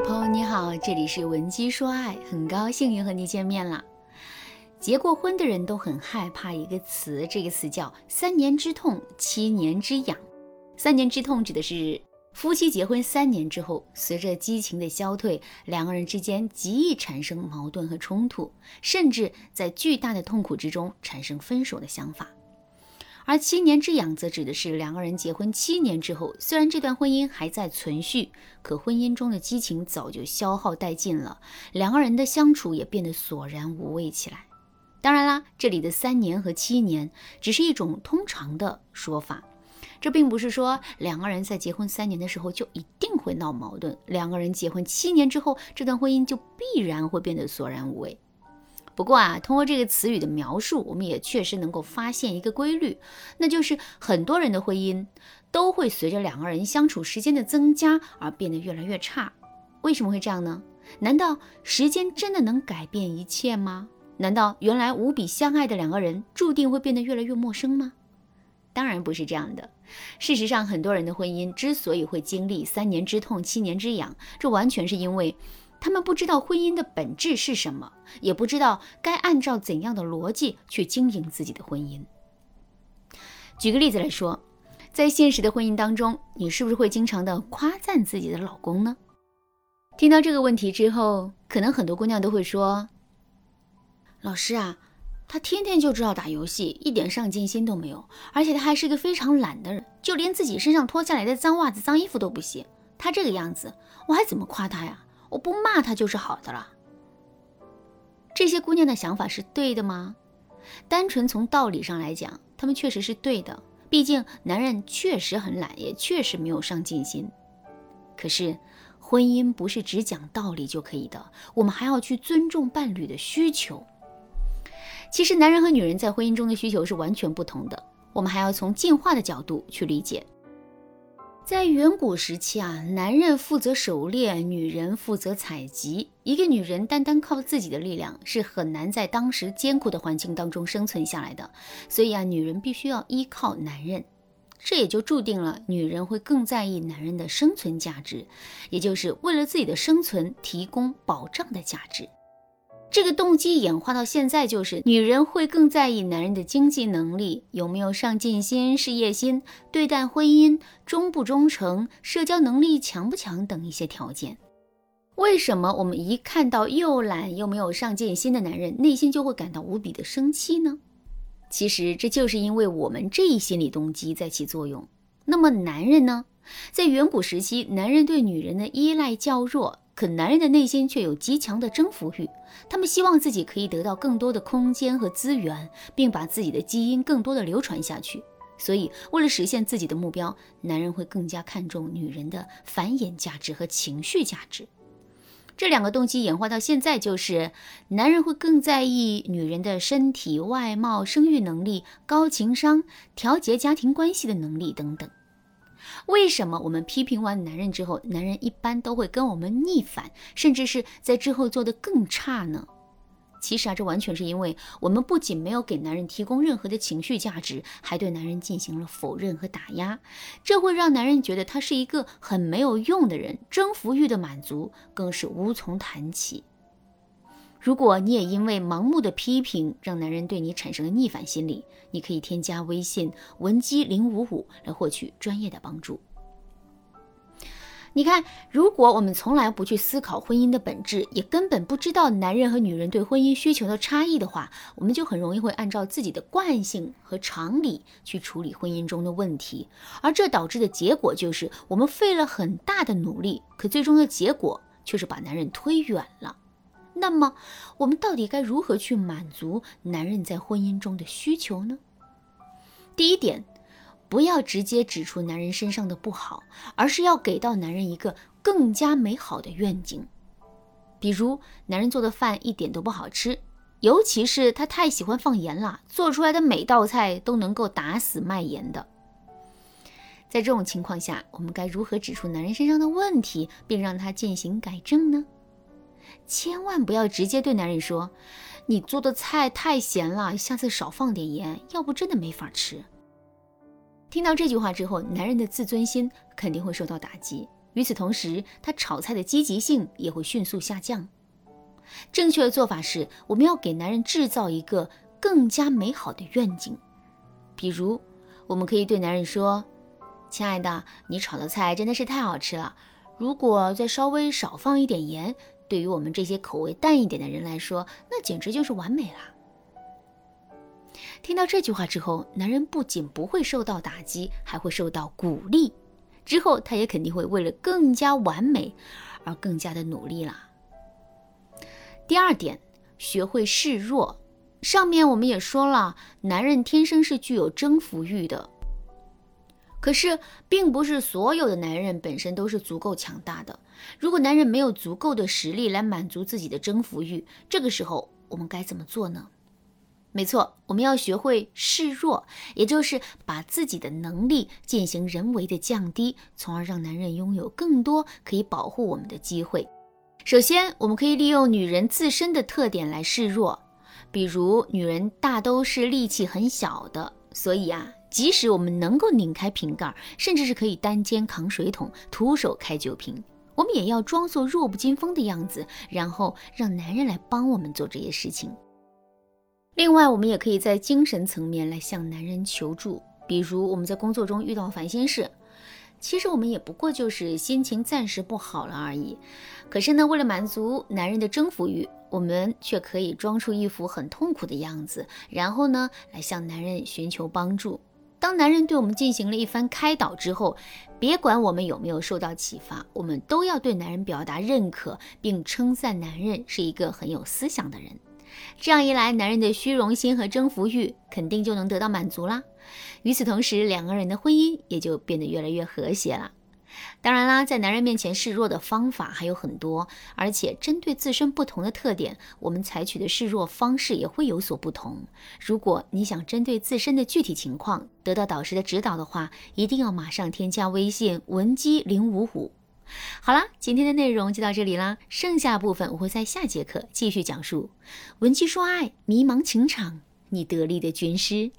朋友你好，这里是文姬说爱，很高兴又和你见面了。结过婚的人都很害怕一个词，这个词叫“三年之痛，七年之痒”。三年之痛指的是夫妻结婚三年之后，随着激情的消退，两个人之间极易产生矛盾和冲突，甚至在巨大的痛苦之中产生分手的想法。而七年之痒则指的是两个人结婚七年之后，虽然这段婚姻还在存续，可婚姻中的激情早就消耗殆尽了，两个人的相处也变得索然无味起来。当然啦，这里的三年和七年只是一种通常的说法，这并不是说两个人在结婚三年的时候就一定会闹矛盾，两个人结婚七年之后，这段婚姻就必然会变得索然无味。不过啊，通过这个词语的描述，我们也确实能够发现一个规律，那就是很多人的婚姻都会随着两个人相处时间的增加而变得越来越差。为什么会这样呢？难道时间真的能改变一切吗？难道原来无比相爱的两个人注定会变得越来越陌生吗？当然不是这样的。事实上，很多人的婚姻之所以会经历三年之痛、七年之痒，这完全是因为。他们不知道婚姻的本质是什么，也不知道该按照怎样的逻辑去经营自己的婚姻。举个例子来说，在现实的婚姻当中，你是不是会经常的夸赞自己的老公呢？听到这个问题之后，可能很多姑娘都会说：“老师啊，他天天就知道打游戏，一点上进心都没有，而且他还是个非常懒的人，就连自己身上脱下来的脏袜子、脏衣服都不洗。他这个样子，我还怎么夸他呀？”我不骂他就是好的了。这些姑娘的想法是对的吗？单纯从道理上来讲，他们确实是对的。毕竟男人确实很懒，也确实没有上进心。可是婚姻不是只讲道理就可以的，我们还要去尊重伴侣的需求。其实男人和女人在婚姻中的需求是完全不同的，我们还要从进化的角度去理解。在远古时期啊，男人负责狩猎，女人负责采集。一个女人单单靠自己的力量是很难在当时艰苦的环境当中生存下来的，所以啊，女人必须要依靠男人。这也就注定了女人会更在意男人的生存价值，也就是为了自己的生存提供保障的价值。这个动机演化到现在，就是女人会更在意男人的经济能力有没有上进心、事业心、对待婚姻忠不忠诚、社交能力强不强等一些条件。为什么我们一看到又懒又没有上进心的男人，内心就会感到无比的生气呢？其实这就是因为我们这一心理动机在起作用。那么男人呢？在远古时期，男人对女人的依赖较弱。可男人的内心却有极强的征服欲，他们希望自己可以得到更多的空间和资源，并把自己的基因更多的流传下去。所以，为了实现自己的目标，男人会更加看重女人的繁衍价值和情绪价值。这两个动机演化到现在，就是男人会更在意女人的身体、外貌、生育能力、高情商、调节家庭关系的能力等等。为什么我们批评完男人之后，男人一般都会跟我们逆反，甚至是在之后做得更差呢？其实啊，这完全是因为我们不仅没有给男人提供任何的情绪价值，还对男人进行了否认和打压，这会让男人觉得他是一个很没有用的人，征服欲的满足更是无从谈起。如果你也因为盲目的批评让男人对你产生了逆反心理，你可以添加微信文姬零五五来获取专业的帮助。你看，如果我们从来不去思考婚姻的本质，也根本不知道男人和女人对婚姻需求的差异的话，我们就很容易会按照自己的惯性和常理去处理婚姻中的问题，而这导致的结果就是我们费了很大的努力，可最终的结果却是把男人推远了。那么，我们到底该如何去满足男人在婚姻中的需求呢？第一点，不要直接指出男人身上的不好，而是要给到男人一个更加美好的愿景。比如，男人做的饭一点都不好吃，尤其是他太喜欢放盐了，做出来的每道菜都能够打死卖盐的。在这种情况下，我们该如何指出男人身上的问题，并让他进行改正呢？千万不要直接对男人说：“你做的菜太咸了，下次少放点盐，要不真的没法吃。”听到这句话之后，男人的自尊心肯定会受到打击。与此同时，他炒菜的积极性也会迅速下降。正确的做法是，我们要给男人制造一个更加美好的愿景。比如，我们可以对男人说：“亲爱的，你炒的菜真的是太好吃了。如果再稍微少放一点盐，对于我们这些口味淡一点的人来说，那简直就是完美了。”听到这句话之后，男人不仅不会受到打击，还会受到鼓励。之后，他也肯定会为了更加完美而更加的努力了。第二点，学会示弱。上面我们也说了，男人天生是具有征服欲的。可是，并不是所有的男人本身都是足够强大的。如果男人没有足够的实力来满足自己的征服欲，这个时候我们该怎么做呢？没错，我们要学会示弱，也就是把自己的能力进行人为的降低，从而让男人拥有更多可以保护我们的机会。首先，我们可以利用女人自身的特点来示弱，比如女人大都是力气很小的，所以啊，即使我们能够拧开瓶盖，甚至是可以单肩扛水桶、徒手开酒瓶，我们也要装作弱不禁风的样子，然后让男人来帮我们做这些事情。另外，我们也可以在精神层面来向男人求助，比如我们在工作中遇到烦心事，其实我们也不过就是心情暂时不好了而已。可是呢，为了满足男人的征服欲，我们却可以装出一副很痛苦的样子，然后呢，来向男人寻求帮助。当男人对我们进行了一番开导之后，别管我们有没有受到启发，我们都要对男人表达认可，并称赞男人是一个很有思想的人。这样一来，男人的虚荣心和征服欲肯定就能得到满足啦。与此同时，两个人的婚姻也就变得越来越和谐了。当然啦，在男人面前示弱的方法还有很多，而且针对自身不同的特点，我们采取的示弱方式也会有所不同。如果你想针对自身的具体情况得到导师的指导的话，一定要马上添加微信文姬零五五。好啦，今天的内容就到这里啦，剩下部分我会在下节课继续讲述。文姬说爱，迷茫情场，你得力的军师。